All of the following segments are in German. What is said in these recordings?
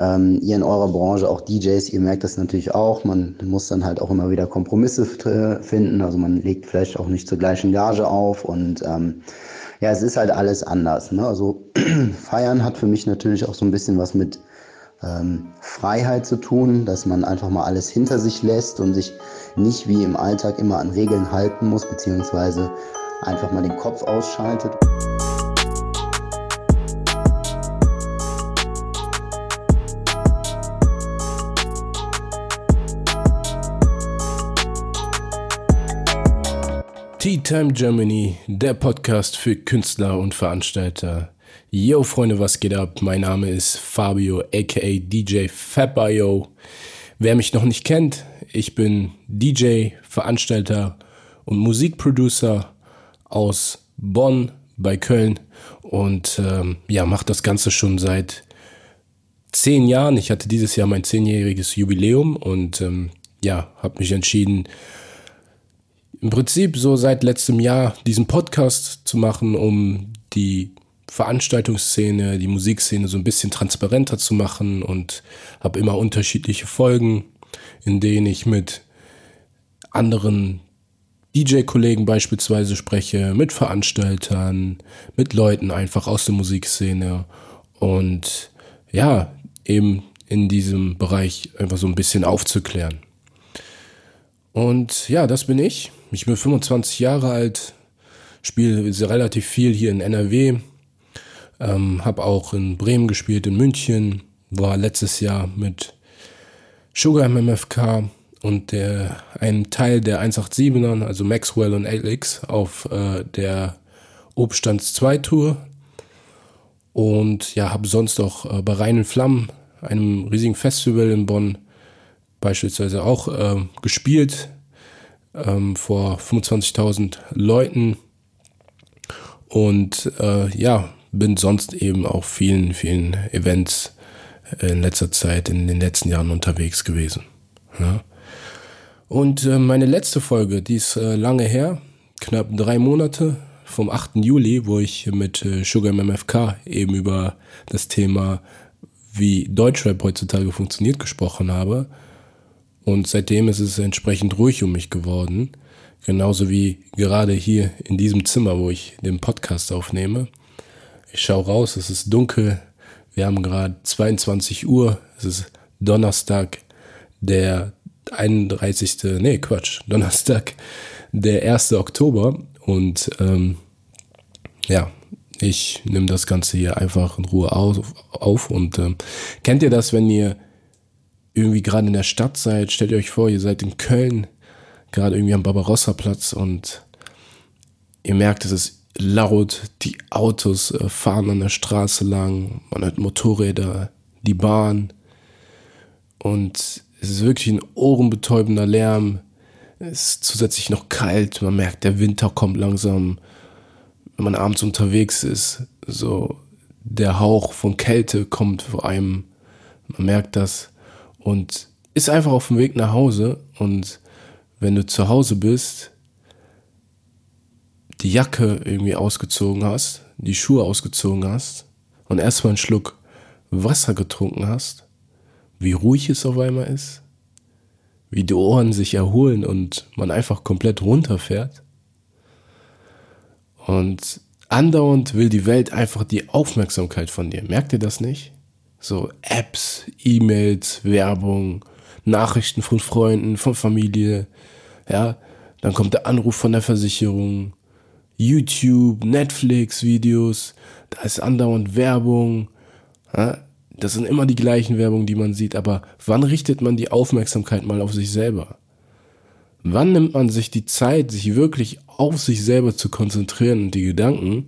Ähm, ihr in eurer Branche, auch DJs, ihr merkt das natürlich auch. Man muss dann halt auch immer wieder Kompromisse finden. Also man legt vielleicht auch nicht zur gleichen Gage auf und ähm, ja, es ist halt alles anders. Ne? Also Feiern hat für mich natürlich auch so ein bisschen was mit ähm, Freiheit zu tun, dass man einfach mal alles hinter sich lässt und sich nicht wie im Alltag immer an Regeln halten muss, beziehungsweise einfach mal den Kopf ausschaltet. Time Germany, der Podcast für Künstler und Veranstalter. Yo Freunde, was geht ab? Mein Name ist Fabio aka DJ Fabio. Wer mich noch nicht kennt, ich bin DJ, Veranstalter und Musikproducer aus Bonn bei Köln und ähm, ja, mache das Ganze schon seit zehn Jahren. Ich hatte dieses Jahr mein zehnjähriges Jubiläum und ähm, ja, habe mich entschieden, im Prinzip so seit letztem Jahr diesen Podcast zu machen, um die Veranstaltungsszene, die Musikszene so ein bisschen transparenter zu machen und habe immer unterschiedliche Folgen, in denen ich mit anderen DJ-Kollegen beispielsweise spreche, mit Veranstaltern, mit Leuten einfach aus der Musikszene und ja, eben in diesem Bereich einfach so ein bisschen aufzuklären. Und ja, das bin ich. Ich bin 25 Jahre alt, spiele relativ viel hier in NRW, ähm, habe auch in Bremen gespielt, in München, war letztes Jahr mit Sugar MMFK und der, ein Teil der 187ern, also Maxwell und Alex, auf äh, der Obstands 2 Tour. Und ja, habe sonst auch äh, bei Reinen Flammen, einem riesigen Festival in Bonn, beispielsweise auch äh, gespielt ähm, vor 25.000 Leuten und äh, ja, bin sonst eben auch vielen, vielen Events in letzter Zeit, in den letzten Jahren unterwegs gewesen. Ja. Und äh, meine letzte Folge, die ist äh, lange her, knapp drei Monate, vom 8. Juli, wo ich mit äh, Sugar MMFK eben über das Thema, wie Deutschrap heutzutage funktioniert, gesprochen habe. Und seitdem ist es entsprechend ruhig um mich geworden. Genauso wie gerade hier in diesem Zimmer, wo ich den Podcast aufnehme. Ich schaue raus, es ist dunkel. Wir haben gerade 22 Uhr. Es ist Donnerstag, der 31. Nee, Quatsch. Donnerstag, der 1. Oktober. Und ähm, ja, ich nehme das Ganze hier einfach in Ruhe auf. auf und ähm, kennt ihr das, wenn ihr irgendwie gerade in der Stadt seid, stellt ihr euch vor, ihr seid in Köln, gerade irgendwie am Barbarossa-Platz und ihr merkt, es ist laut, die Autos äh, fahren an der Straße lang, man hört Motorräder, die Bahn und es ist wirklich ein ohrenbetäubender Lärm. Es ist zusätzlich noch kalt, man merkt, der Winter kommt langsam. Wenn man abends unterwegs ist, so der Hauch von Kälte kommt vor einem. Man merkt das und ist einfach auf dem Weg nach Hause und wenn du zu Hause bist, die Jacke irgendwie ausgezogen hast, die Schuhe ausgezogen hast und erstmal einen Schluck Wasser getrunken hast, wie ruhig es auf einmal ist, wie die Ohren sich erholen und man einfach komplett runterfährt. Und andauernd will die Welt einfach die Aufmerksamkeit von dir. Merkt ihr das nicht? So Apps, E-Mails, Werbung, Nachrichten von Freunden, von Familie. Ja, dann kommt der Anruf von der Versicherung, YouTube, Netflix-Videos, da ist andauernd Werbung. Ja, das sind immer die gleichen Werbungen, die man sieht, aber wann richtet man die Aufmerksamkeit mal auf sich selber? Wann nimmt man sich die Zeit, sich wirklich auf sich selber zu konzentrieren und die Gedanken,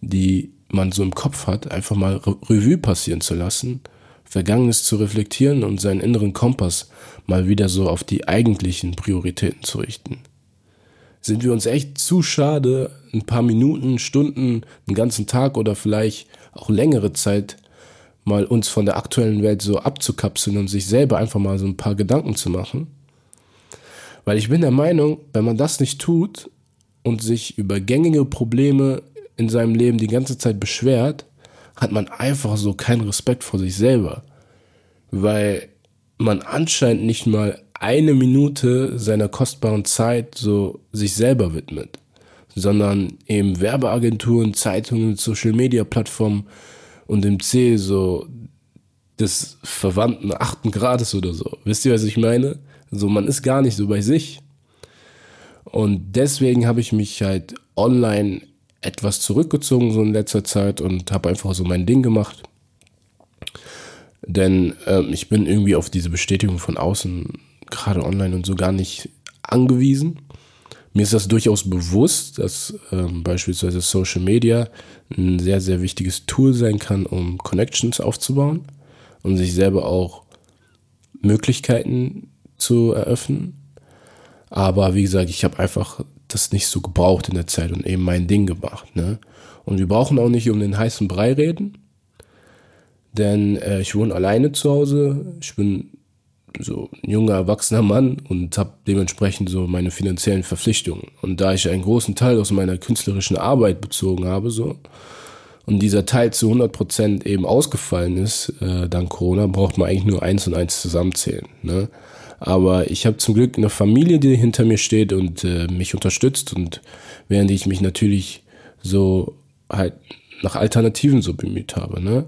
die man so im Kopf hat, einfach mal Revue passieren zu lassen, Vergangenes zu reflektieren und seinen inneren Kompass mal wieder so auf die eigentlichen Prioritäten zu richten. Sind wir uns echt zu schade, ein paar Minuten, Stunden, einen ganzen Tag oder vielleicht auch längere Zeit mal uns von der aktuellen Welt so abzukapseln und sich selber einfach mal so ein paar Gedanken zu machen? Weil ich bin der Meinung, wenn man das nicht tut und sich über gängige Probleme in seinem Leben die ganze Zeit beschwert, hat man einfach so keinen Respekt vor sich selber. weil man anscheinend nicht mal eine Minute seiner kostbaren Zeit so sich selber widmet, sondern eben Werbeagenturen, Zeitungen, Social Media Plattformen und im C so des verwandten achten Grades oder so. Wisst ihr, was ich meine? So, man ist gar nicht so bei sich. Und deswegen habe ich mich halt online etwas zurückgezogen so in letzter Zeit und habe einfach so mein Ding gemacht. Denn ähm, ich bin irgendwie auf diese Bestätigung von außen, gerade online und so, gar nicht angewiesen. Mir ist das durchaus bewusst, dass ähm, beispielsweise Social Media ein sehr, sehr wichtiges Tool sein kann, um Connections aufzubauen und sich selber auch Möglichkeiten zu eröffnen. Aber wie gesagt, ich habe einfach das nicht so gebraucht in der Zeit und eben mein Ding gemacht. Ne? Und wir brauchen auch nicht um den heißen Brei reden, denn äh, ich wohne alleine zu Hause. Ich bin so ein junger, erwachsener Mann und habe dementsprechend so meine finanziellen Verpflichtungen. Und da ich einen großen Teil aus meiner künstlerischen Arbeit bezogen habe, so, und dieser Teil zu 100% eben ausgefallen ist, äh, dank Corona, braucht man eigentlich nur eins und eins zusammenzählen. Ne? Aber ich habe zum Glück eine Familie, die hinter mir steht und äh, mich unterstützt. Und während ich mich natürlich so halt nach Alternativen so bemüht habe. Ne?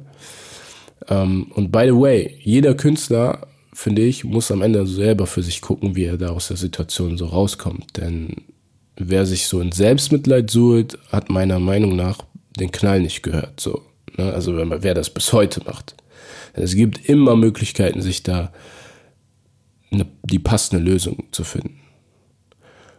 Ähm, und by the way, jeder Künstler, finde ich, muss am Ende selber für sich gucken, wie er da aus der Situation so rauskommt. Denn wer sich so in Selbstmitleid suhlt, hat meiner Meinung nach den Knall nicht gehört. So, ne? Also wenn man, wer das bis heute macht. Es gibt immer Möglichkeiten, sich da eine, die passende Lösung zu finden.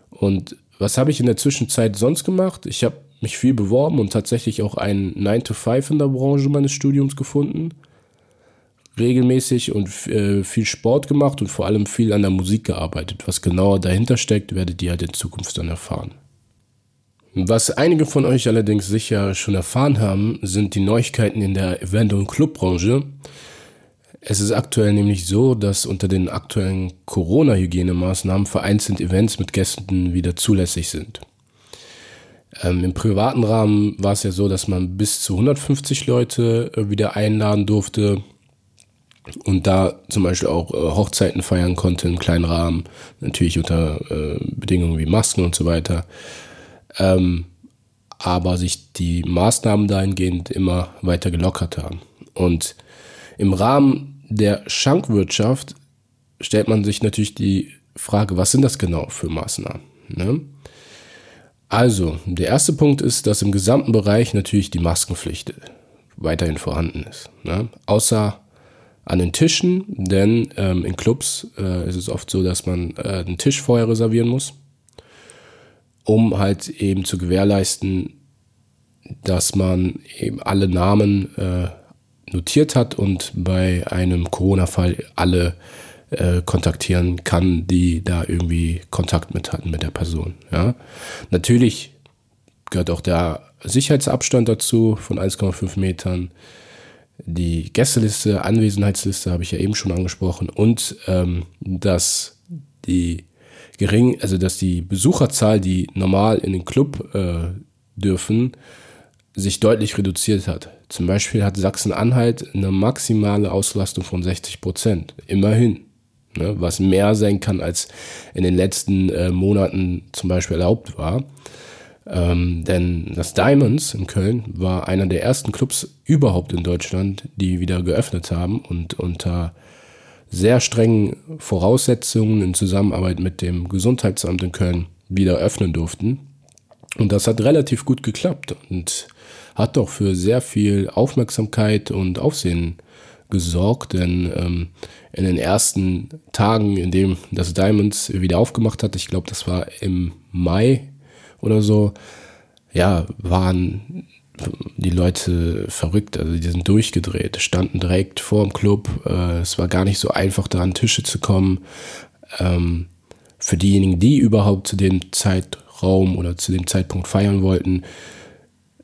Und was habe ich in der Zwischenzeit sonst gemacht? Ich habe mich viel beworben und tatsächlich auch einen 9 to 5 in der Branche meines Studiums gefunden. Regelmäßig und äh, viel Sport gemacht und vor allem viel an der Musik gearbeitet. Was genauer dahinter steckt, werdet ihr halt in Zukunft dann erfahren. Was einige von euch allerdings sicher schon erfahren haben, sind die Neuigkeiten in der Event- und Clubbranche. Es ist aktuell nämlich so, dass unter den aktuellen Corona-Hygienemaßnahmen vereinzelt Events mit Gästen wieder zulässig sind. Ähm, Im privaten Rahmen war es ja so, dass man bis zu 150 Leute äh, wieder einladen durfte und da zum Beispiel auch äh, Hochzeiten feiern konnte im kleinen Rahmen, natürlich unter äh, Bedingungen wie Masken und so weiter. Ähm, aber sich die Maßnahmen dahingehend immer weiter gelockert haben. Und im Rahmen der Schankwirtschaft stellt man sich natürlich die Frage, was sind das genau für Maßnahmen? Ne? Also, der erste Punkt ist, dass im gesamten Bereich natürlich die Maskenpflicht weiterhin vorhanden ist. Ne? Außer an den Tischen, denn ähm, in Clubs äh, ist es oft so, dass man äh, einen Tisch vorher reservieren muss, um halt eben zu gewährleisten, dass man eben alle Namen äh, notiert hat und bei einem Corona-Fall alle äh, kontaktieren kann, die da irgendwie Kontakt mit hatten mit der Person. Ja. Natürlich gehört auch der Sicherheitsabstand dazu von 1,5 Metern. Die Gästeliste, Anwesenheitsliste habe ich ja eben schon angesprochen und ähm, dass die gering, also dass die Besucherzahl, die normal in den Club äh, dürfen, sich deutlich reduziert hat. Zum Beispiel hat Sachsen-Anhalt eine maximale Auslastung von 60 Prozent. Immerhin. Ne, was mehr sein kann, als in den letzten äh, Monaten zum Beispiel erlaubt war. Ähm, denn das Diamonds in Köln war einer der ersten Clubs überhaupt in Deutschland, die wieder geöffnet haben und unter sehr strengen Voraussetzungen in Zusammenarbeit mit dem Gesundheitsamt in Köln wieder öffnen durften. Und das hat relativ gut geklappt. Und hat doch für sehr viel Aufmerksamkeit und Aufsehen gesorgt, denn ähm, in den ersten Tagen, in dem das Diamonds wieder aufgemacht hat, ich glaube, das war im Mai oder so, ja, waren die Leute verrückt, also die sind durchgedreht, standen direkt vor dem Club, äh, es war gar nicht so einfach, da an Tische zu kommen. Ähm, für diejenigen, die überhaupt zu dem Zeitraum oder zu dem Zeitpunkt feiern wollten,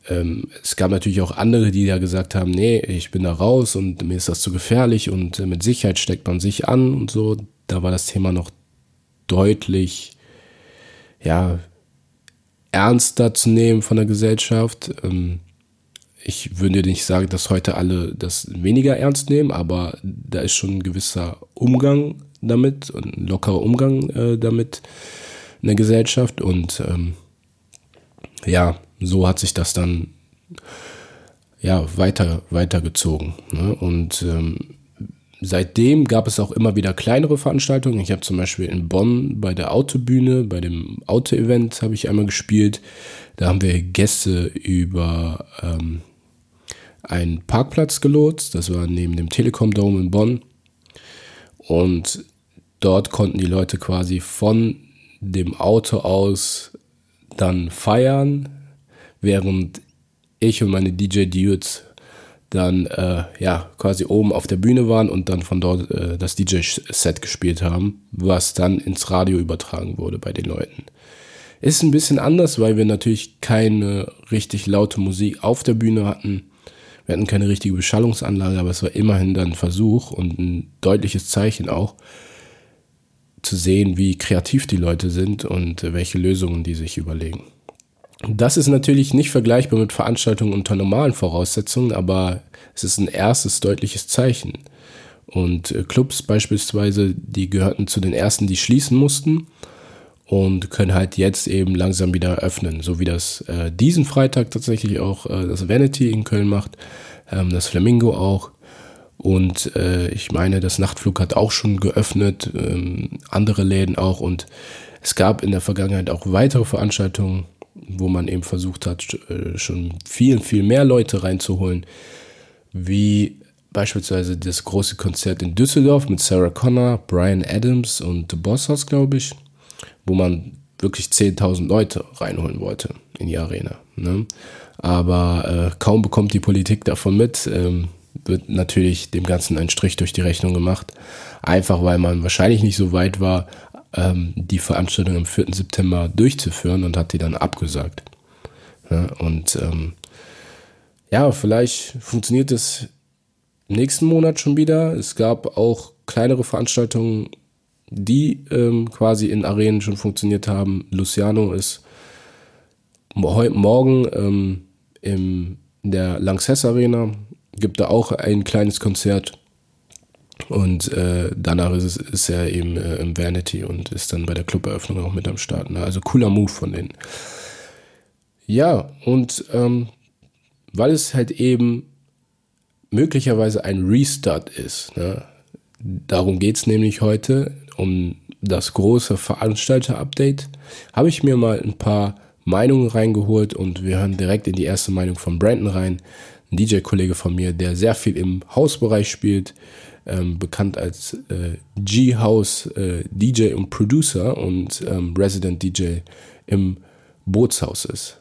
ähm, es gab natürlich auch andere, die ja gesagt haben, nee, ich bin da raus und mir ist das zu gefährlich und äh, mit Sicherheit steckt man sich an und so. Da war das Thema noch deutlich, ja, ernster zu nehmen von der Gesellschaft. Ähm, ich würde nicht sagen, dass heute alle das weniger ernst nehmen, aber da ist schon ein gewisser Umgang damit und ein lockerer Umgang äh, damit in der Gesellschaft. Und ähm, ja, so hat sich das dann ja weiter weitergezogen. Ne? Und ähm, seitdem gab es auch immer wieder kleinere Veranstaltungen. Ich habe zum Beispiel in Bonn bei der Autobühne, bei dem Auto-Event habe ich einmal gespielt. Da haben wir Gäste über ähm, einen Parkplatz gelotst. Das war neben dem Telekom Dome in Bonn. Und dort konnten die Leute quasi von dem Auto aus dann feiern, während ich und meine DJ Dudes dann äh, ja quasi oben auf der Bühne waren und dann von dort äh, das DJ-Set gespielt haben, was dann ins Radio übertragen wurde bei den Leuten. Ist ein bisschen anders, weil wir natürlich keine richtig laute Musik auf der Bühne hatten. Wir hatten keine richtige Beschallungsanlage, aber es war immerhin dann ein Versuch und ein deutliches Zeichen auch, zu sehen, wie kreativ die Leute sind und welche Lösungen die sich überlegen. Das ist natürlich nicht vergleichbar mit Veranstaltungen unter normalen Voraussetzungen, aber es ist ein erstes deutliches Zeichen. Und äh, Clubs beispielsweise, die gehörten zu den ersten, die schließen mussten und können halt jetzt eben langsam wieder öffnen, so wie das äh, diesen Freitag tatsächlich auch äh, das Vanity in Köln macht, ähm, das Flamingo auch. Und äh, ich meine, das Nachtflug hat auch schon geöffnet, ähm, andere Läden auch. Und es gab in der Vergangenheit auch weitere Veranstaltungen, wo man eben versucht hat, äh, schon viel, viel mehr Leute reinzuholen, wie beispielsweise das große Konzert in Düsseldorf mit Sarah Connor, Brian Adams und The Boss House, glaube ich, wo man wirklich 10.000 Leute reinholen wollte in die Arena. Ne? Aber äh, kaum bekommt die Politik davon mit, ähm, wird natürlich dem Ganzen ein Strich durch die Rechnung gemacht. Einfach weil man wahrscheinlich nicht so weit war, ähm, die Veranstaltung am 4. September durchzuführen und hat die dann abgesagt. Ja, und ähm, ja, vielleicht funktioniert es nächsten Monat schon wieder. Es gab auch kleinere Veranstaltungen, die ähm, quasi in Arenen schon funktioniert haben. Luciano ist heute Morgen ähm, im, in der Lanxess Arena gibt da auch ein kleines Konzert. Und äh, danach ist, ist er eben äh, im Vanity und ist dann bei der Cluberöffnung auch mit am Start. Ne? Also cooler Move von denen. Ja, und ähm, weil es halt eben möglicherweise ein Restart ist. Ne? Darum geht es nämlich heute, um das große Veranstalter-Update. Habe ich mir mal ein paar Meinungen reingeholt und wir hören direkt in die erste Meinung von Brandon rein ein DJ-Kollege von mir, der sehr viel im Hausbereich spielt, ähm, bekannt als äh, G-House äh, DJ und Producer und ähm, Resident DJ im Bootshaus ist.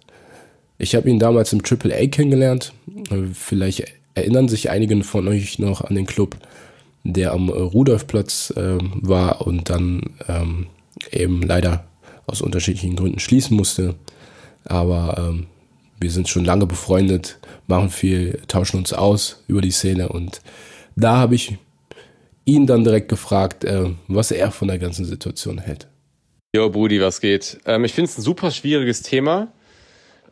Ich habe ihn damals im Triple A kennengelernt. Äh, vielleicht erinnern sich einige von euch noch an den Club, der am Rudolfplatz äh, war und dann ähm, eben leider aus unterschiedlichen Gründen schließen musste. Aber ähm, wir sind schon lange befreundet, machen viel, tauschen uns aus über die Szene und da habe ich ihn dann direkt gefragt, äh, was er von der ganzen Situation hält. Jo, Brudi, was geht? Ähm, ich finde es ein super schwieriges Thema,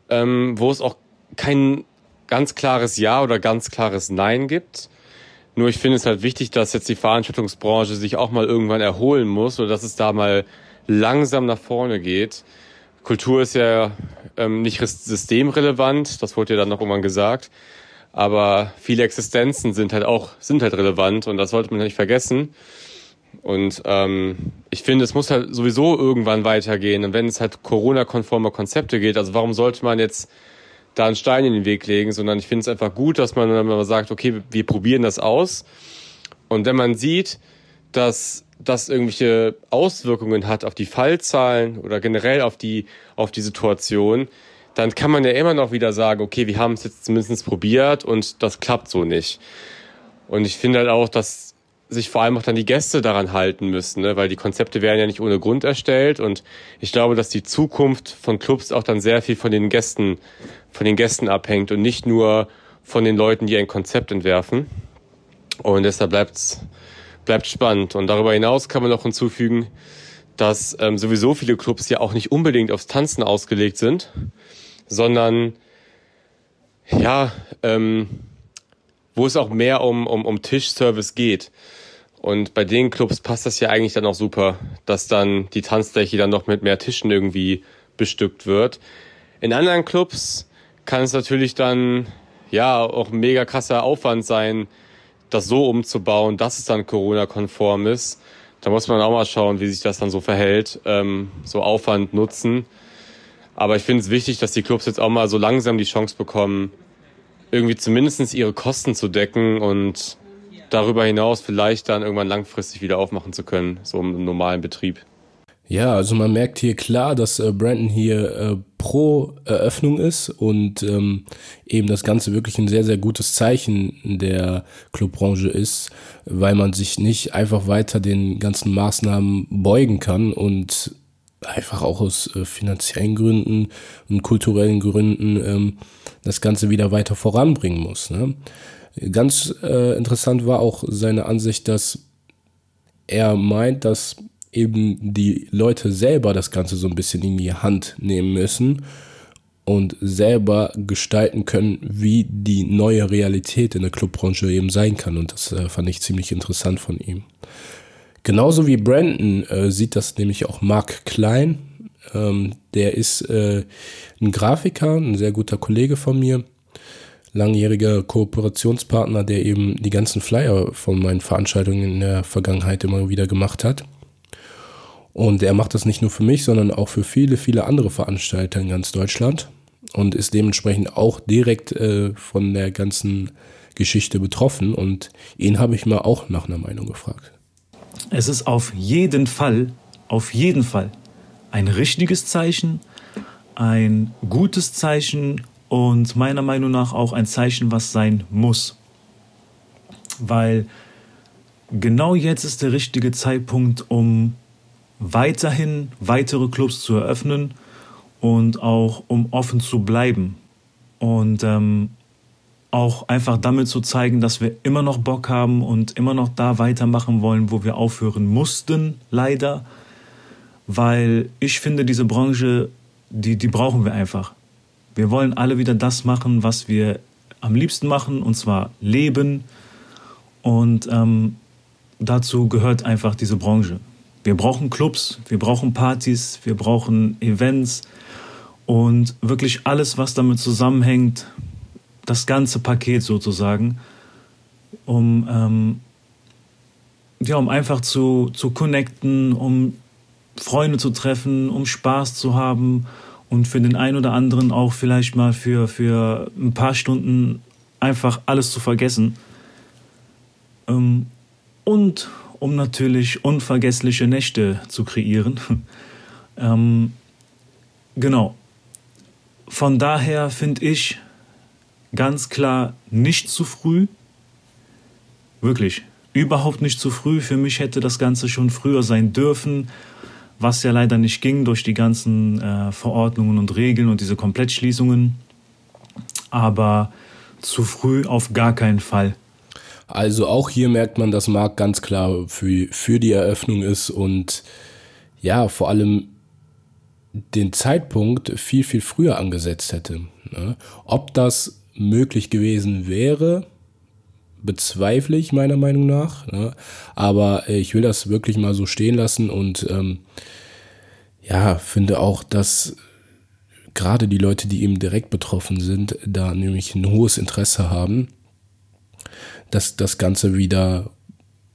ähm, wo es auch kein ganz klares Ja oder ganz klares Nein gibt. Nur ich finde es halt wichtig, dass jetzt die Veranstaltungsbranche sich auch mal irgendwann erholen muss oder dass es da mal langsam nach vorne geht. Kultur ist ja ähm, nicht systemrelevant, das wurde ja dann noch irgendwann gesagt. Aber viele Existenzen sind halt auch, sind halt relevant und das sollte man nicht vergessen. Und ähm, ich finde, es muss halt sowieso irgendwann weitergehen. Und wenn es halt Corona-konforme Konzepte geht, also warum sollte man jetzt da einen Stein in den Weg legen, sondern ich finde es einfach gut, dass man dann mal sagt, okay, wir probieren das aus. Und wenn man sieht, dass das irgendwelche Auswirkungen hat auf die Fallzahlen oder generell auf die, auf die Situation, dann kann man ja immer noch wieder sagen, okay, wir haben es jetzt zumindest probiert und das klappt so nicht. Und ich finde halt auch, dass sich vor allem auch dann die Gäste daran halten müssen, ne? weil die Konzepte werden ja nicht ohne Grund erstellt und ich glaube, dass die Zukunft von Clubs auch dann sehr viel von den Gästen, von den Gästen abhängt und nicht nur von den Leuten, die ein Konzept entwerfen. Und deshalb bleibt's bleibt spannend. Und darüber hinaus kann man noch hinzufügen, dass ähm, sowieso viele Clubs ja auch nicht unbedingt aufs Tanzen ausgelegt sind, sondern ja, ähm, wo es auch mehr um, um, um Tischservice geht. Und bei den Clubs passt das ja eigentlich dann auch super, dass dann die Tanzfläche dann noch mit mehr Tischen irgendwie bestückt wird. In anderen Clubs kann es natürlich dann ja auch ein mega krasser Aufwand sein, das so umzubauen, dass es dann Corona-konform ist. Da muss man auch mal schauen, wie sich das dann so verhält, ähm, so Aufwand nutzen. Aber ich finde es wichtig, dass die Clubs jetzt auch mal so langsam die Chance bekommen, irgendwie zumindest ihre Kosten zu decken und darüber hinaus vielleicht dann irgendwann langfristig wieder aufmachen zu können, so im normalen Betrieb. Ja, also man merkt hier klar, dass äh, Brandon hier äh, pro Eröffnung ist und ähm, eben das Ganze wirklich ein sehr, sehr gutes Zeichen der Clubbranche ist, weil man sich nicht einfach weiter den ganzen Maßnahmen beugen kann und einfach auch aus äh, finanziellen Gründen und kulturellen Gründen ähm, das Ganze wieder weiter voranbringen muss. Ne? Ganz äh, interessant war auch seine Ansicht, dass er meint, dass eben die Leute selber das Ganze so ein bisschen in die Hand nehmen müssen und selber gestalten können, wie die neue Realität in der Clubbranche eben sein kann. Und das äh, fand ich ziemlich interessant von ihm. Genauso wie Brandon äh, sieht das nämlich auch Mark Klein. Ähm, der ist äh, ein Grafiker, ein sehr guter Kollege von mir langjähriger Kooperationspartner, der eben die ganzen Flyer von meinen Veranstaltungen in der Vergangenheit immer wieder gemacht hat. Und er macht das nicht nur für mich, sondern auch für viele, viele andere Veranstalter in ganz Deutschland und ist dementsprechend auch direkt äh, von der ganzen Geschichte betroffen. Und ihn habe ich mal auch nach einer Meinung gefragt. Es ist auf jeden Fall, auf jeden Fall ein richtiges Zeichen, ein gutes Zeichen und meiner Meinung nach auch ein Zeichen, was sein muss. Weil genau jetzt ist der richtige Zeitpunkt, um weiterhin weitere Clubs zu eröffnen und auch um offen zu bleiben. Und ähm, auch einfach damit zu zeigen, dass wir immer noch Bock haben und immer noch da weitermachen wollen, wo wir aufhören mussten, leider. Weil ich finde, diese Branche, die, die brauchen wir einfach. Wir wollen alle wieder das machen, was wir am liebsten machen, und zwar leben. Und ähm, dazu gehört einfach diese Branche. Wir brauchen Clubs, wir brauchen Partys, wir brauchen Events und wirklich alles, was damit zusammenhängt, das ganze Paket sozusagen, um, ähm, ja, um einfach zu, zu connecten, um Freunde zu treffen, um Spaß zu haben und für den einen oder anderen auch vielleicht mal für, für ein paar Stunden einfach alles zu vergessen. Ähm, und um natürlich unvergessliche Nächte zu kreieren. ähm, genau. Von daher finde ich ganz klar nicht zu früh. Wirklich. Überhaupt nicht zu früh. Für mich hätte das Ganze schon früher sein dürfen was ja leider nicht ging durch die ganzen äh, Verordnungen und Regeln und diese Komplettschließungen. Aber zu früh auf gar keinen Fall. Also auch hier merkt man, dass Marc ganz klar für, für die Eröffnung ist und ja, vor allem den Zeitpunkt viel, viel früher angesetzt hätte. Ne? Ob das möglich gewesen wäre, bezweifle ich meiner Meinung nach. Ne? Aber ich will das wirklich mal so stehen lassen und ähm, ja, finde auch, dass gerade die Leute, die eben direkt betroffen sind, da nämlich ein hohes Interesse haben, dass das Ganze wieder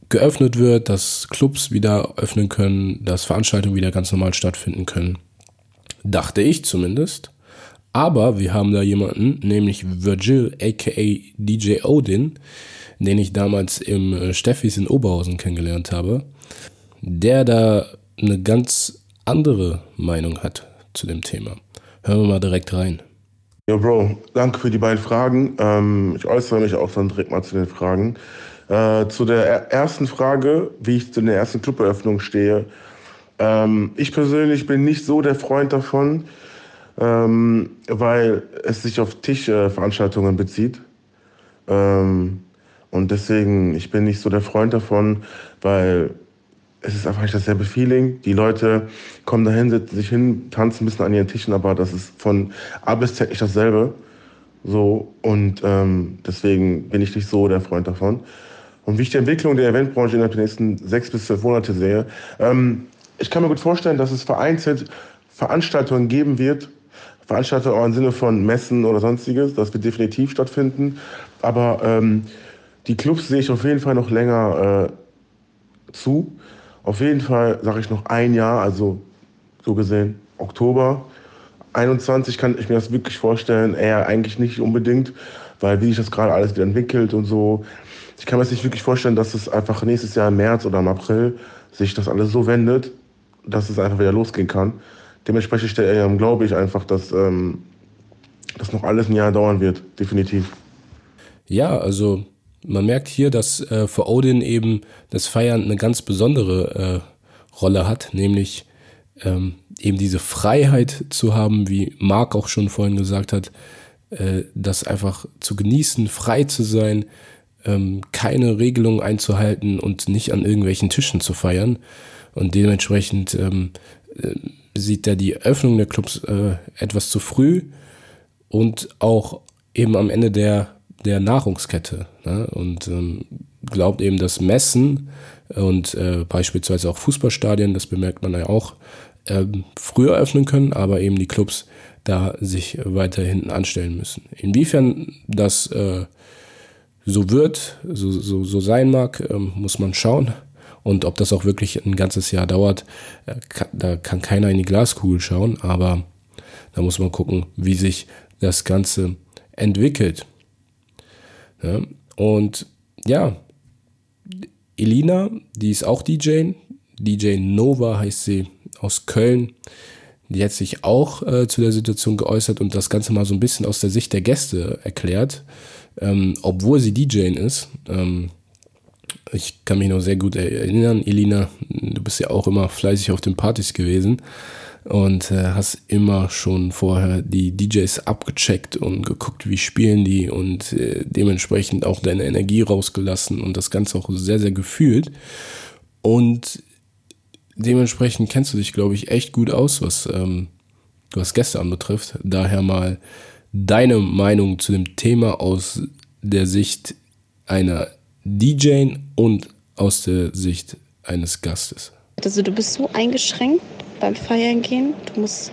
geöffnet wird, dass Clubs wieder öffnen können, dass Veranstaltungen wieder ganz normal stattfinden können. Dachte ich zumindest. Aber wir haben da jemanden, nämlich Virgil, aka DJ Odin, den ich damals im äh, Steffis in Oberhausen kennengelernt habe, der da eine ganz andere Meinung hat zu dem Thema. Hören wir mal direkt rein. Ja, Bro, danke für die beiden Fragen. Ähm, ich äußere mich auch dann direkt mal zu den Fragen. Äh, zu der ersten Frage, wie ich zu der ersten Cluberöffnung stehe. Ähm, ich persönlich bin nicht so der Freund davon, ähm, weil es sich auf Tischveranstaltungen bezieht. Ähm, und deswegen, ich bin nicht so der Freund davon, weil es ist einfach nicht dasselbe Feeling. Die Leute kommen dahin, setzen sich hin, tanzen ein bisschen an ihren Tischen, aber das ist von A bis Z nicht dasselbe. So, und ähm, deswegen bin ich nicht so der Freund davon. Und wie ich die Entwicklung der Eventbranche innerhalb der nächsten sechs bis zwölf Monate sehe, ähm, ich kann mir gut vorstellen, dass es vereinzelt Veranstaltungen geben wird, Veranstaltungen auch im Sinne von Messen oder sonstiges, das wird definitiv stattfinden. Aber ähm, die Clubs sehe ich auf jeden Fall noch länger äh, zu. Auf jeden Fall sage ich noch ein Jahr, also so gesehen Oktober 21 kann ich mir das wirklich vorstellen, eher eigentlich nicht unbedingt, weil wie sich das gerade alles wieder entwickelt und so. Ich kann mir das nicht wirklich vorstellen, dass es einfach nächstes Jahr im März oder im April sich das alles so wendet, dass es einfach wieder losgehen kann. Dementsprechend glaube ich einfach, dass ähm, das noch alles ein Jahr dauern wird, definitiv. Ja, also man merkt hier, dass äh, für Odin eben das Feiern eine ganz besondere äh, Rolle hat, nämlich ähm, eben diese Freiheit zu haben, wie Marc auch schon vorhin gesagt hat, äh, das einfach zu genießen, frei zu sein, ähm, keine Regelungen einzuhalten und nicht an irgendwelchen Tischen zu feiern. Und dementsprechend ähm, äh, sieht er die Öffnung der Clubs äh, etwas zu früh und auch eben am Ende der, der Nahrungskette. Ne? Und ähm, glaubt eben, dass Messen und äh, beispielsweise auch Fußballstadien, das bemerkt man ja auch, äh, früher öffnen können, aber eben die Clubs da sich weiter hinten anstellen müssen. Inwiefern das äh, so wird, so, so, so sein mag, äh, muss man schauen. Und ob das auch wirklich ein ganzes Jahr dauert, äh, kann, da kann keiner in die Glaskugel schauen, aber da muss man gucken, wie sich das Ganze entwickelt. Ja, und ja, Elina, die ist auch DJ. DJ Nova heißt sie aus Köln. Die hat sich auch äh, zu der Situation geäußert und das Ganze mal so ein bisschen aus der Sicht der Gäste erklärt. Ähm, obwohl sie DJ ist. Ähm, ich kann mich noch sehr gut erinnern, Elina, du bist ja auch immer fleißig auf den Partys gewesen und äh, hast immer schon vorher die DJs abgecheckt und geguckt, wie spielen die und äh, dementsprechend auch deine Energie rausgelassen und das Ganze auch sehr, sehr gefühlt. Und dementsprechend kennst du dich, glaube ich, echt gut aus, was, ähm, was Gäste anbetrifft. Daher mal deine Meinung zu dem Thema aus der Sicht einer DJ und aus der Sicht eines Gastes. Also du bist so eingeschränkt beim Feiern gehen. Du musst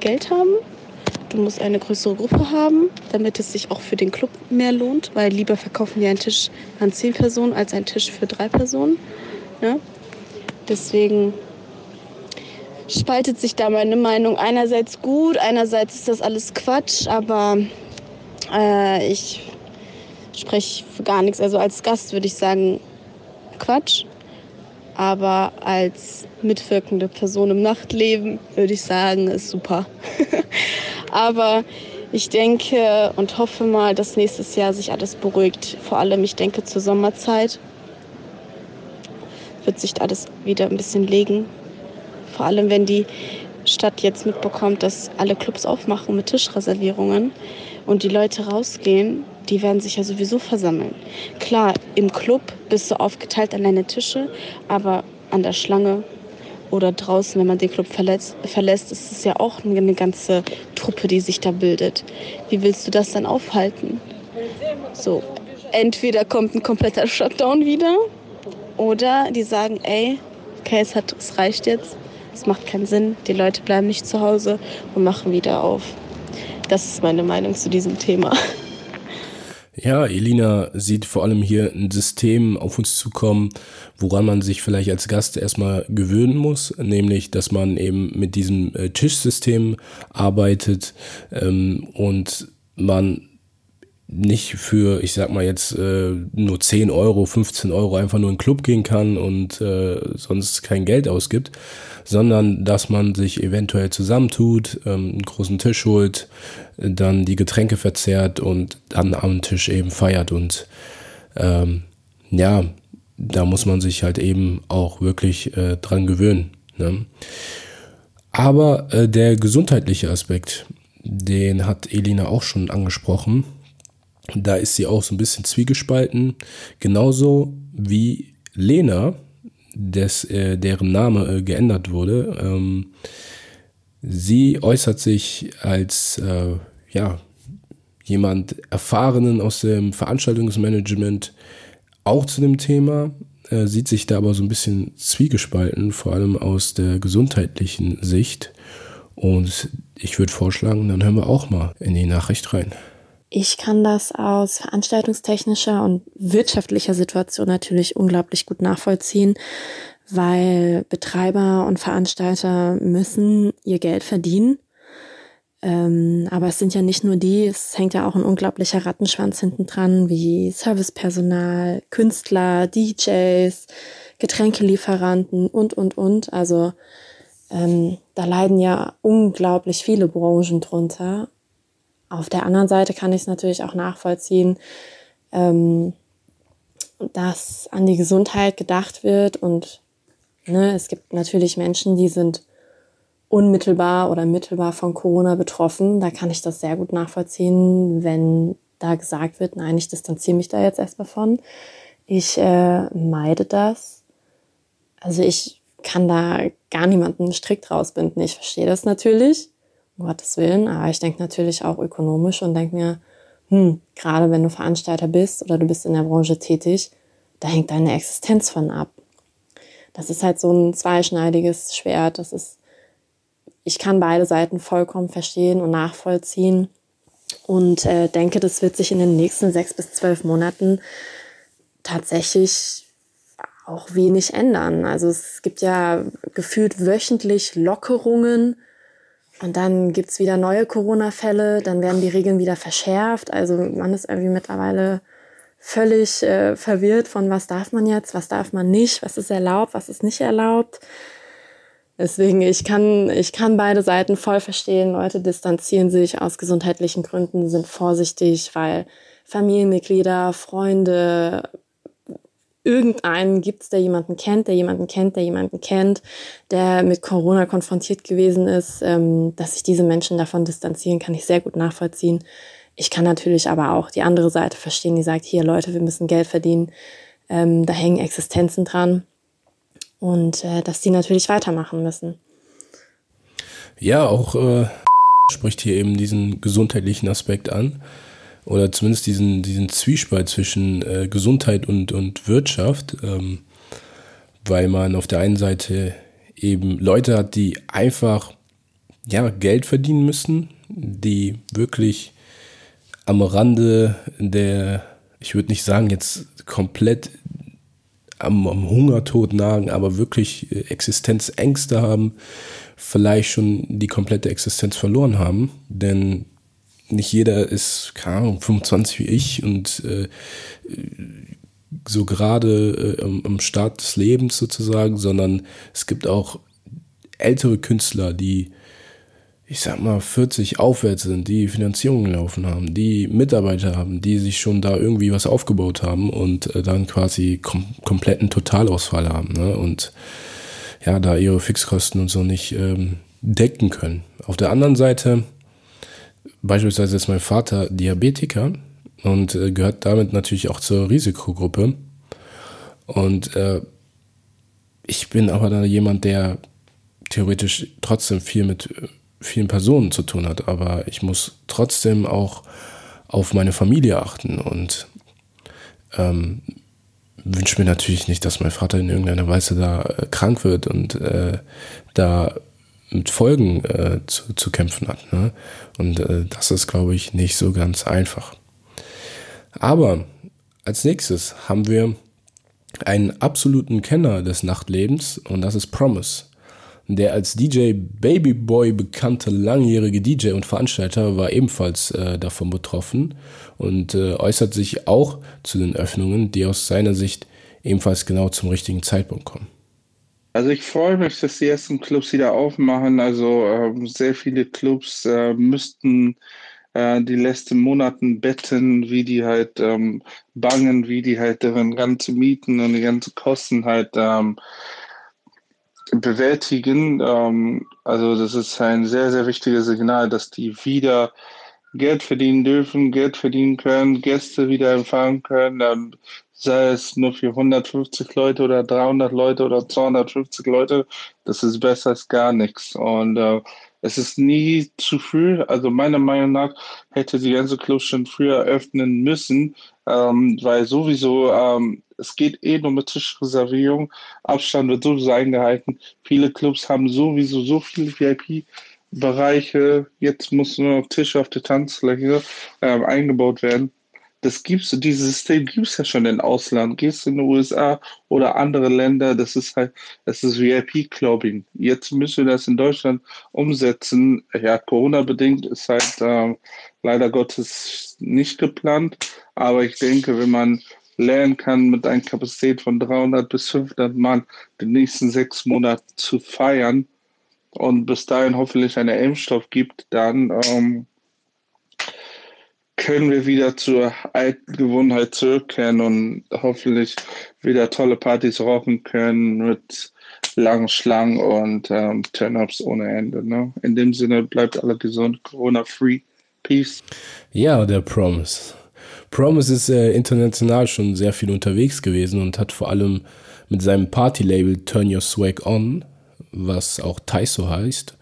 Geld haben, du musst eine größere Gruppe haben, damit es sich auch für den Club mehr lohnt, weil lieber verkaufen wir einen Tisch an zehn Personen als einen Tisch für drei Personen. Ja? Deswegen spaltet sich da meine Meinung. Einerseits gut, einerseits ist das alles Quatsch, aber äh, ich spreche für gar nichts. Also als Gast würde ich sagen Quatsch, aber als mitwirkende Person im Nachtleben würde ich sagen, ist super. aber ich denke und hoffe mal, dass nächstes Jahr sich alles beruhigt. Vor allem, ich denke zur Sommerzeit wird sich alles wieder ein bisschen legen. Vor allem, wenn die Stadt jetzt mitbekommt, dass alle Clubs aufmachen mit Tischreservierungen und die Leute rausgehen, die werden sich ja sowieso versammeln. Klar, im Club bist du aufgeteilt an deine Tische, aber an der Schlange oder draußen, wenn man den Club verlässt, verlässt, ist es ja auch eine ganze Truppe, die sich da bildet. Wie willst du das dann aufhalten? So, entweder kommt ein kompletter Shutdown wieder oder die sagen, ey, okay, es, hat, es reicht jetzt, es macht keinen Sinn, die Leute bleiben nicht zu Hause und machen wieder auf. Das ist meine Meinung zu diesem Thema. Ja, Elina sieht vor allem hier ein System auf uns zukommen, woran man sich vielleicht als Gast erstmal gewöhnen muss, nämlich, dass man eben mit diesem äh, Tischsystem arbeitet ähm, und man nicht für, ich sag mal jetzt, äh, nur 10 Euro, 15 Euro einfach nur in den Club gehen kann und äh, sonst kein Geld ausgibt, sondern dass man sich eventuell zusammentut, ähm, einen großen Tisch holt, dann die Getränke verzehrt und dann am Tisch eben feiert. Und ähm, ja, da muss man sich halt eben auch wirklich äh, dran gewöhnen. Ne? Aber äh, der gesundheitliche Aspekt, den hat Elina auch schon angesprochen da ist sie auch so ein bisschen zwiegespalten. Genauso wie Lena, des, äh, deren Name äh, geändert wurde. Ähm, sie äußert sich als äh, ja, jemand Erfahrenen aus dem Veranstaltungsmanagement auch zu dem Thema, äh, sieht sich da aber so ein bisschen zwiegespalten, vor allem aus der gesundheitlichen Sicht. Und ich würde vorschlagen, dann hören wir auch mal in die Nachricht rein. Ich kann das aus veranstaltungstechnischer und wirtschaftlicher Situation natürlich unglaublich gut nachvollziehen, weil Betreiber und Veranstalter müssen ihr Geld verdienen. Ähm, aber es sind ja nicht nur die, es hängt ja auch ein unglaublicher Rattenschwanz hinten dran, wie Servicepersonal, Künstler, DJs, Getränkelieferanten und, und, und. Also ähm, da leiden ja unglaublich viele Branchen drunter. Auf der anderen Seite kann ich es natürlich auch nachvollziehen, ähm, dass an die Gesundheit gedacht wird und ne, es gibt natürlich Menschen, die sind unmittelbar oder mittelbar von Corona betroffen. Da kann ich das sehr gut nachvollziehen, wenn da gesagt wird, nein, ich distanziere mich da jetzt erstmal von. Ich äh, meide das. Also ich kann da gar niemanden strikt rausbinden. Ich verstehe das natürlich um Gottes Willen. Aber ich denke natürlich auch ökonomisch und denke mir, hm, gerade wenn du Veranstalter bist oder du bist in der Branche tätig, da hängt deine Existenz von ab. Das ist halt so ein zweischneidiges Schwert. Das ist, ich kann beide Seiten vollkommen verstehen und nachvollziehen und äh, denke, das wird sich in den nächsten sechs bis zwölf Monaten tatsächlich auch wenig ändern. Also es gibt ja gefühlt wöchentlich Lockerungen und dann gibt's wieder neue Corona-Fälle, dann werden die Regeln wieder verschärft. Also man ist irgendwie mittlerweile völlig äh, verwirrt von, was darf man jetzt, was darf man nicht, was ist erlaubt, was ist nicht erlaubt. Deswegen, ich kann, ich kann beide Seiten voll verstehen. Leute distanzieren sich aus gesundheitlichen Gründen, sind vorsichtig, weil Familienmitglieder, Freunde, irgendeinen gibt es, der jemanden kennt, der jemanden kennt, der jemanden kennt, der mit Corona konfrontiert gewesen ist, ähm, dass sich diese Menschen davon distanzieren, kann ich sehr gut nachvollziehen. Ich kann natürlich aber auch die andere Seite verstehen, die sagt, hier Leute, wir müssen Geld verdienen, ähm, da hängen Existenzen dran und äh, dass die natürlich weitermachen müssen. Ja, auch äh, spricht hier eben diesen gesundheitlichen Aspekt an oder zumindest diesen, diesen Zwiespalt zwischen äh, Gesundheit und, und Wirtschaft, ähm, weil man auf der einen Seite eben Leute hat, die einfach ja, Geld verdienen müssen, die wirklich am Rande der, ich würde nicht sagen jetzt komplett am, am Hungertod nagen, aber wirklich äh, Existenzängste haben, vielleicht schon die komplette Existenz verloren haben, denn nicht jeder ist, keine Ahnung, 25 wie ich und äh, so gerade äh, am, am Start des Lebens sozusagen, sondern es gibt auch ältere Künstler, die, ich sag mal, 40 aufwärts sind, die Finanzierungen laufen haben, die Mitarbeiter haben, die sich schon da irgendwie was aufgebaut haben und äh, dann quasi kom kompletten Totalausfall haben ne? und ja, da ihre Fixkosten und so nicht ähm, decken können. Auf der anderen Seite beispielsweise ist mein Vater Diabetiker und äh, gehört damit natürlich auch zur Risikogruppe. Und äh, ich bin aber da jemand, der theoretisch trotzdem viel mit äh, vielen Personen zu tun hat, aber ich muss trotzdem auch auf meine Familie achten und ähm, wünsche mir natürlich nicht, dass mein Vater in irgendeiner Weise da äh, krank wird und äh, da mit Folgen äh, zu, zu kämpfen hat. Ne? Und äh, das ist, glaube ich, nicht so ganz einfach. Aber als nächstes haben wir einen absoluten Kenner des Nachtlebens und das ist Promise. Der als DJ Babyboy bekannte langjährige DJ und Veranstalter war ebenfalls äh, davon betroffen und äh, äußert sich auch zu den Öffnungen, die aus seiner Sicht ebenfalls genau zum richtigen Zeitpunkt kommen. Also ich freue mich, dass die ersten Clubs wieder aufmachen. Also ähm, sehr viele Clubs äh, müssten äh, die letzten Monaten betten, wie die halt ähm, bangen, wie die halt deren ganze Mieten und die ganzen Kosten halt ähm, bewältigen. Ähm, also das ist ein sehr, sehr wichtiges Signal, dass die wieder Geld verdienen dürfen, Geld verdienen können, Gäste wieder empfangen können, ähm, sei es nur für 150 Leute oder 300 Leute oder 250 Leute, das ist besser als gar nichts. Und äh, es ist nie zu früh. Also meiner Meinung nach hätte die ganze Club schon früher öffnen müssen, ähm, weil sowieso ähm, es geht eh nur mit Tischreservierung. Abstand wird sowieso eingehalten. Viele Clubs haben sowieso so viele VIP-Bereiche. Jetzt muss nur noch Tisch auf der Tanzfläche ähm, eingebaut werden das gibt's, dieses System gibt es ja schon im Ausland. Gehst in den USA oder andere Länder, das ist halt, das ist VIP-Clubbing. Jetzt müssen wir das in Deutschland umsetzen. Ja, Corona-bedingt ist halt äh, leider Gottes nicht geplant. Aber ich denke, wenn man lernen kann, mit einer Kapazität von 300 bis 500 Mann die nächsten sechs Monate zu feiern und bis dahin hoffentlich eine Impfstoff gibt, dann ähm, können wir wieder zur alten Gewohnheit zurückkehren und hoffentlich wieder tolle Partys rauchen können mit langen Schlangen und ähm, Turn-Ups ohne Ende. Ne? In dem Sinne bleibt alle gesund, Corona-free. Peace. Ja, der Promise. Promise ist äh, international schon sehr viel unterwegs gewesen und hat vor allem mit seinem Party-Label Turn Your Swag On, was auch Taiso heißt,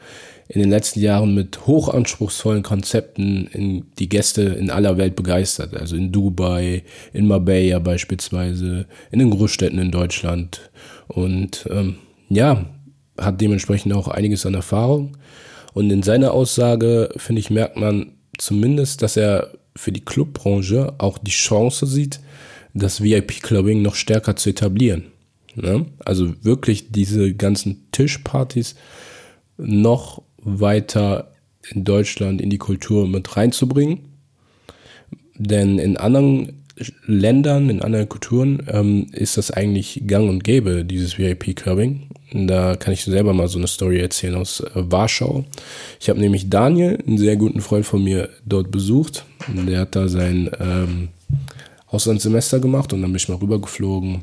in den letzten Jahren mit hochanspruchsvollen Konzepten in die Gäste in aller Welt begeistert. Also in Dubai, in Marbella beispielsweise, in den Großstädten in Deutschland. Und ähm, ja, hat dementsprechend auch einiges an Erfahrung. Und in seiner Aussage, finde ich, merkt man zumindest, dass er für die Clubbranche auch die Chance sieht, das VIP-Clubbing noch stärker zu etablieren. Ne? Also wirklich diese ganzen Tischpartys noch weiter in Deutschland in die Kultur mit reinzubringen. Denn in anderen Ländern, in anderen Kulturen ähm, ist das eigentlich gang und gäbe, dieses VIP-Clubbing. Da kann ich selber mal so eine Story erzählen aus äh, Warschau. Ich habe nämlich Daniel, einen sehr guten Freund von mir, dort besucht. Der hat da sein ähm, Auslandssemester gemacht und dann bin ich mal rübergeflogen,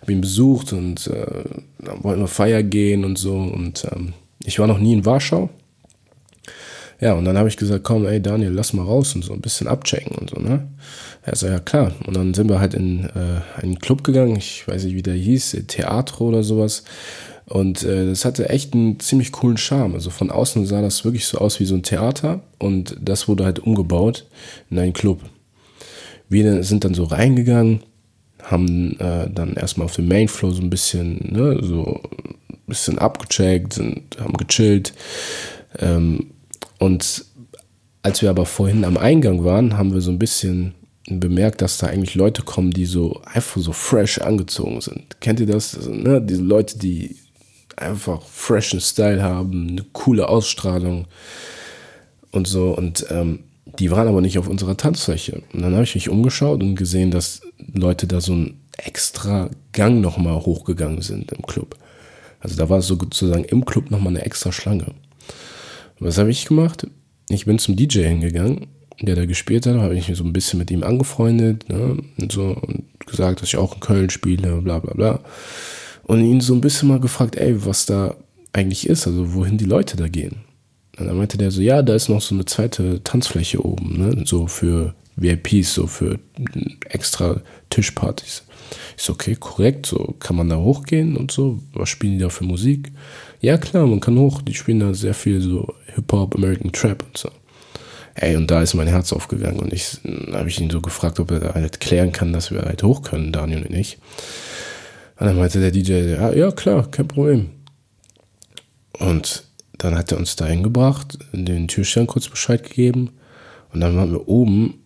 habe ihn besucht und äh, dann wollten wir feiern gehen und so. Und ähm, ich war noch nie in Warschau. Ja, und dann habe ich gesagt, komm, ey Daniel, lass mal raus und so ein bisschen abchecken und so, ne? Er so, ja klar. Und dann sind wir halt in äh, einen Club gegangen, ich weiß nicht, wie der hieß, Theatro oder sowas. Und äh, das hatte echt einen ziemlich coolen Charme. Also von außen sah das wirklich so aus wie so ein Theater und das wurde halt umgebaut in einen Club. Wir sind dann so reingegangen, haben äh, dann erstmal auf dem Mainfloor so ein bisschen, ne, so bisschen abgecheckt, sind, haben gechillt. Ähm, und als wir aber vorhin am Eingang waren, haben wir so ein bisschen bemerkt, dass da eigentlich Leute kommen, die so einfach so fresh angezogen sind. Kennt ihr das? Also, ne? Diese Leute, die einfach freshen Style haben, eine coole Ausstrahlung und so. Und ähm, die waren aber nicht auf unserer Tanzfläche. Und dann habe ich mich umgeschaut und gesehen, dass Leute da so einen extra Gang nochmal hochgegangen sind im Club. Also da war sozusagen im Club nochmal eine extra Schlange. Was habe ich gemacht? Ich bin zum DJ hingegangen, der da gespielt hat, habe ich mich so ein bisschen mit ihm angefreundet ne, und so und gesagt, dass ich auch in Köln spiele, bla bla bla. Und ihn so ein bisschen mal gefragt, ey, was da eigentlich ist, also wohin die Leute da gehen. Und dann meinte der so, ja, da ist noch so eine zweite Tanzfläche oben, ne, so für VIPs, so für extra Tischpartys. Ich so, okay, korrekt, so kann man da hochgehen und so. Was spielen die da für Musik? Ja, klar, man kann hoch. Die spielen da sehr viel so Hip-Hop, American Trap und so. Ey, und da ist mein Herz aufgegangen und ich habe ich ihn so gefragt, ob er da halt klären kann, dass wir halt hoch können, Daniel und ich. Und dann meinte der DJ, ja, ja klar, kein Problem. Und dann hat er uns da hingebracht, den Türstern kurz Bescheid gegeben und dann waren wir oben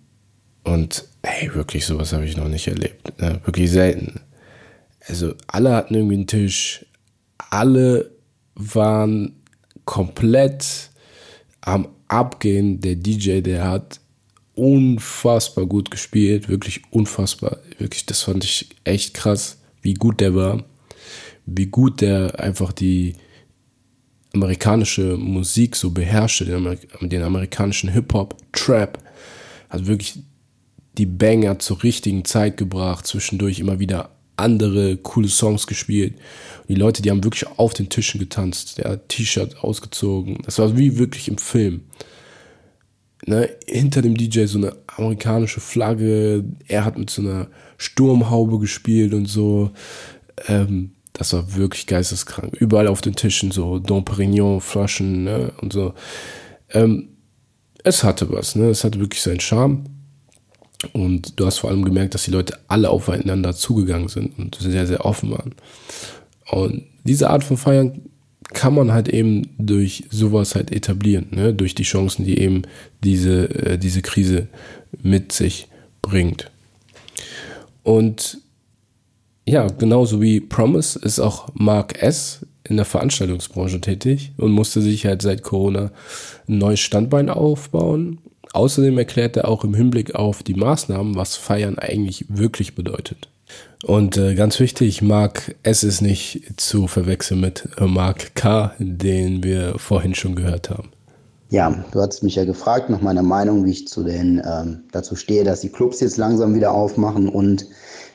und Ey, wirklich, sowas habe ich noch nicht erlebt. Ne? Wirklich selten. Also, alle hatten irgendwie einen Tisch. Alle waren komplett am Abgehen. Der DJ, der hat unfassbar gut gespielt. Wirklich unfassbar. Wirklich, das fand ich echt krass, wie gut der war. Wie gut der einfach die amerikanische Musik so beherrschte, den, Amer den amerikanischen Hip-Hop, Trap. Also wirklich die Banger zur richtigen Zeit gebracht, zwischendurch immer wieder andere coole Songs gespielt. Und die Leute, die haben wirklich auf den Tischen getanzt, der T-Shirt ausgezogen. Das war wie wirklich im Film. Ne, hinter dem DJ so eine amerikanische Flagge, er hat mit so einer Sturmhaube gespielt und so. Ähm, das war wirklich geisteskrank. Überall auf den Tischen so Dom Perignon, Flaschen ne, und so. Ähm, es hatte was, ne? Es hatte wirklich seinen Charme. Und du hast vor allem gemerkt, dass die Leute alle aufeinander zugegangen sind und sehr, sehr offen waren. Und diese Art von Feiern kann man halt eben durch sowas halt etablieren, ne? durch die Chancen, die eben diese, äh, diese Krise mit sich bringt. Und ja, genauso wie Promise ist auch Mark S. in der Veranstaltungsbranche tätig und musste sich halt seit Corona ein neues Standbein aufbauen. Außerdem erklärt er auch im Hinblick auf die Maßnahmen, was Feiern eigentlich wirklich bedeutet. Und äh, ganz wichtig, Mark S ist nicht zu verwechseln mit Mark K, den wir vorhin schon gehört haben. Ja, du hast mich ja gefragt nach meiner Meinung, wie ich zu den, ähm, dazu stehe, dass die Clubs jetzt langsam wieder aufmachen und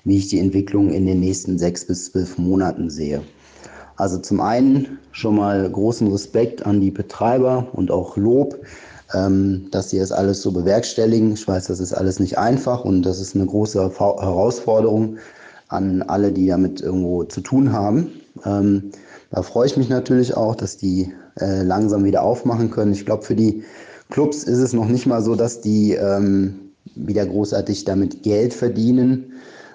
wie ich die Entwicklung in den nächsten sechs bis zwölf Monaten sehe. Also zum einen schon mal großen Respekt an die Betreiber und auch Lob, ähm, dass sie es alles so bewerkstelligen. Ich weiß, das ist alles nicht einfach und das ist eine große Herausforderung an alle, die damit irgendwo zu tun haben. Ähm, da freue ich mich natürlich auch, dass die äh, langsam wieder aufmachen können. Ich glaube, für die Clubs ist es noch nicht mal so, dass die ähm, wieder großartig damit Geld verdienen.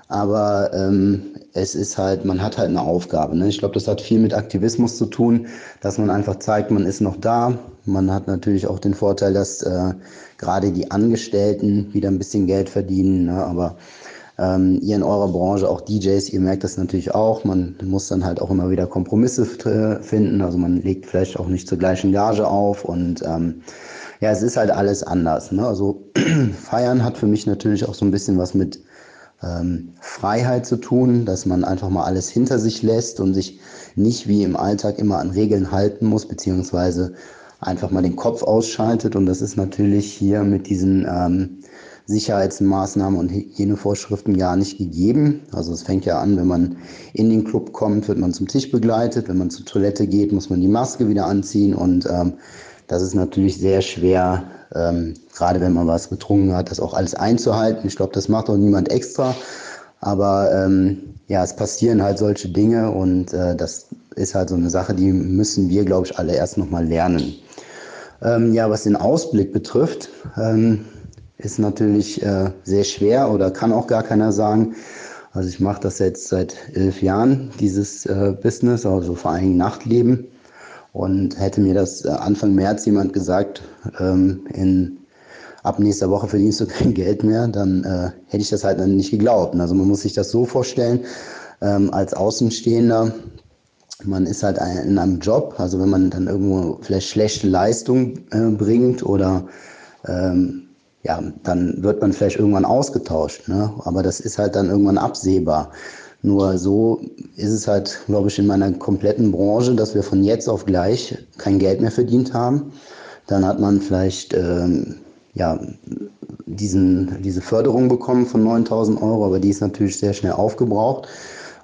Aber ähm, es ist halt, man hat halt eine Aufgabe. Ne? Ich glaube, das hat viel mit Aktivismus zu tun, dass man einfach zeigt, man ist noch da. Man hat natürlich auch den Vorteil, dass äh, gerade die Angestellten wieder ein bisschen Geld verdienen. Ne? Aber ähm, ihr in eurer Branche, auch DJs, ihr merkt das natürlich auch. Man muss dann halt auch immer wieder Kompromisse finden. Also man legt vielleicht auch nicht zur gleichen Gage auf und ähm, ja, es ist halt alles anders. Ne? Also Feiern hat für mich natürlich auch so ein bisschen was mit ähm, Freiheit zu tun, dass man einfach mal alles hinter sich lässt und sich nicht wie im Alltag immer an Regeln halten muss, beziehungsweise einfach mal den Kopf ausschaltet. Und das ist natürlich hier mit diesen ähm, Sicherheitsmaßnahmen und Hygienevorschriften gar nicht gegeben. Also es fängt ja an, wenn man in den Club kommt, wird man zum Tisch begleitet. Wenn man zur Toilette geht, muss man die Maske wieder anziehen. Und ähm, das ist natürlich sehr schwer ähm, gerade wenn man was getrunken hat, das auch alles einzuhalten. Ich glaube, das macht auch niemand extra. Aber ähm, ja, es passieren halt solche Dinge und äh, das ist halt so eine Sache, die müssen wir, glaube ich, alle erst nochmal lernen. Ähm, ja, was den Ausblick betrifft, ähm, ist natürlich äh, sehr schwer oder kann auch gar keiner sagen. Also ich mache das jetzt seit elf Jahren, dieses äh, Business, also vor allem Nachtleben. Und hätte mir das äh, Anfang März jemand gesagt, ähm, in, ab nächster Woche verdienst du kein Geld mehr, dann äh, hätte ich das halt dann nicht geglaubt. Also man muss sich das so vorstellen, ähm, als Außenstehender, man ist halt in einem Job, also wenn man dann irgendwo vielleicht schlechte Leistung äh, bringt oder ähm, ja, dann wird man vielleicht irgendwann ausgetauscht. Ne? Aber das ist halt dann irgendwann absehbar. Nur so ist es halt, glaube ich, in meiner kompletten Branche, dass wir von jetzt auf gleich kein Geld mehr verdient haben. Dann hat man vielleicht ähm, ja, diesen, diese Förderung bekommen von 9000 Euro, aber die ist natürlich sehr schnell aufgebraucht.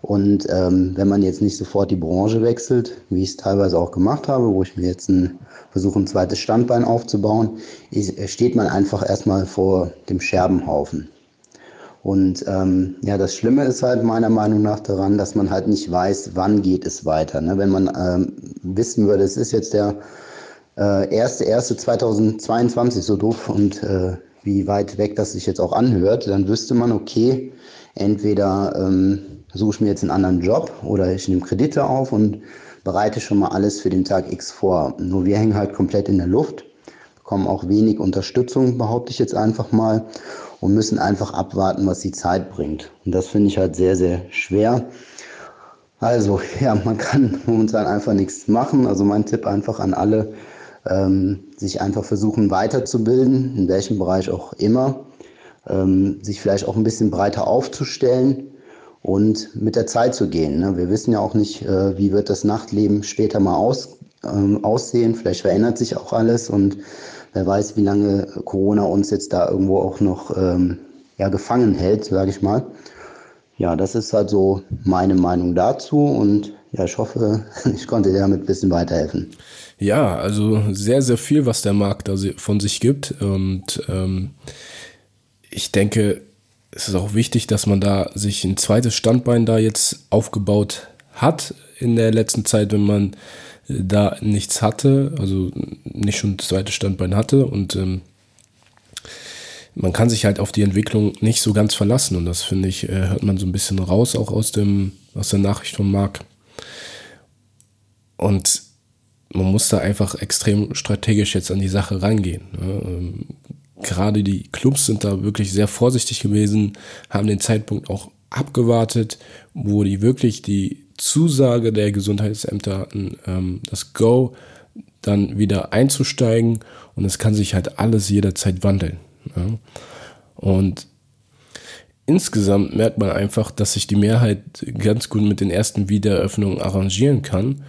Und ähm, wenn man jetzt nicht sofort die Branche wechselt, wie ich es teilweise auch gemacht habe, wo ich mir jetzt ein, versuche, ein zweites Standbein aufzubauen, ist, steht man einfach erstmal vor dem Scherbenhaufen. Und ähm, ja, das Schlimme ist halt meiner Meinung nach daran, dass man halt nicht weiß, wann geht es weiter. Ne? Wenn man ähm, wissen würde, es ist jetzt der äh, erste, erste 2022 so doof und äh, wie weit weg das sich jetzt auch anhört, dann wüsste man, okay, entweder ähm, suche ich mir jetzt einen anderen Job oder ich nehme Kredite auf und bereite schon mal alles für den Tag X vor. Nur wir hängen halt komplett in der Luft, bekommen auch wenig Unterstützung, behaupte ich jetzt einfach mal und müssen einfach abwarten, was die Zeit bringt. Und das finde ich halt sehr, sehr schwer. Also ja, man kann momentan einfach nichts machen. Also mein Tipp einfach an alle, ähm, sich einfach versuchen weiterzubilden, in welchem Bereich auch immer, ähm, sich vielleicht auch ein bisschen breiter aufzustellen und mit der Zeit zu gehen. Ne? Wir wissen ja auch nicht, äh, wie wird das Nachtleben später mal aus, ähm, aussehen. Vielleicht verändert sich auch alles und Wer weiß, wie lange Corona uns jetzt da irgendwo auch noch ähm, ja, gefangen hält, sage ich mal. Ja, das ist halt so meine Meinung dazu und ja, ich hoffe, ich konnte dir damit ein bisschen weiterhelfen. Ja, also sehr, sehr viel, was der Markt da von sich gibt. Und ähm, ich denke, es ist auch wichtig, dass man da sich ein zweites Standbein da jetzt aufgebaut hat in der letzten Zeit, wenn man äh, da nichts hatte, also nicht schon das zweite Standbein hatte und ähm, man kann sich halt auf die Entwicklung nicht so ganz verlassen und das finde ich, äh, hört man so ein bisschen raus auch aus dem, aus der Nachricht von Marc. Und man muss da einfach extrem strategisch jetzt an die Sache rangehen. Ne? Gerade die Clubs sind da wirklich sehr vorsichtig gewesen, haben den Zeitpunkt auch abgewartet, wo die wirklich die Zusage der Gesundheitsämter hatten, ähm, das Go dann wieder einzusteigen und es kann sich halt alles jederzeit wandeln. Ja? Und insgesamt merkt man einfach, dass sich die Mehrheit ganz gut mit den ersten Wiedereröffnungen arrangieren kann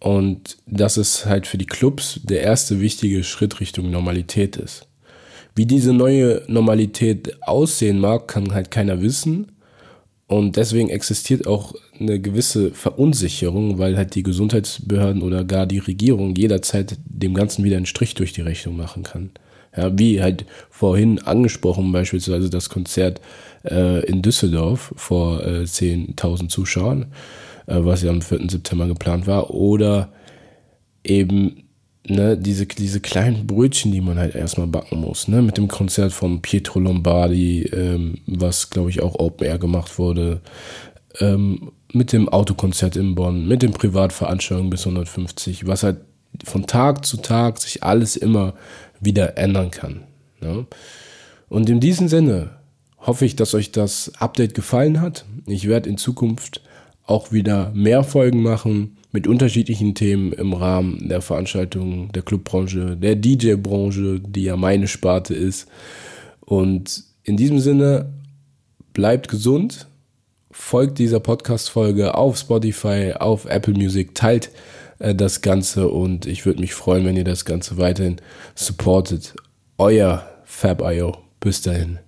und dass es halt für die Clubs der erste wichtige Schritt Richtung Normalität ist. Wie diese neue Normalität aussehen mag, kann halt keiner wissen. Und deswegen existiert auch eine gewisse Verunsicherung, weil halt die Gesundheitsbehörden oder gar die Regierung jederzeit dem Ganzen wieder einen Strich durch die Rechnung machen kann. Ja, wie halt vorhin angesprochen, beispielsweise das Konzert äh, in Düsseldorf vor äh, 10.000 Zuschauern, äh, was ja am 4. September geplant war, oder eben ne, diese, diese kleinen Brötchen, die man halt erstmal backen muss, ne, mit dem Konzert von Pietro Lombardi, ähm, was glaube ich auch Open Air gemacht wurde, ähm, mit dem Autokonzert in Bonn, mit den Privatveranstaltungen bis 150, was halt von Tag zu Tag sich alles immer wieder ändern kann. Ne? Und in diesem Sinne hoffe ich, dass euch das Update gefallen hat. Ich werde in Zukunft auch wieder mehr Folgen machen mit unterschiedlichen Themen im Rahmen der Veranstaltungen der Clubbranche, der DJ-Branche, die ja meine Sparte ist. Und in diesem Sinne, bleibt gesund, folgt dieser Podcast-Folge auf Spotify, auf Apple Music, teilt äh, das Ganze und ich würde mich freuen, wenn ihr das Ganze weiterhin supportet. Euer Fab.io. Bis dahin.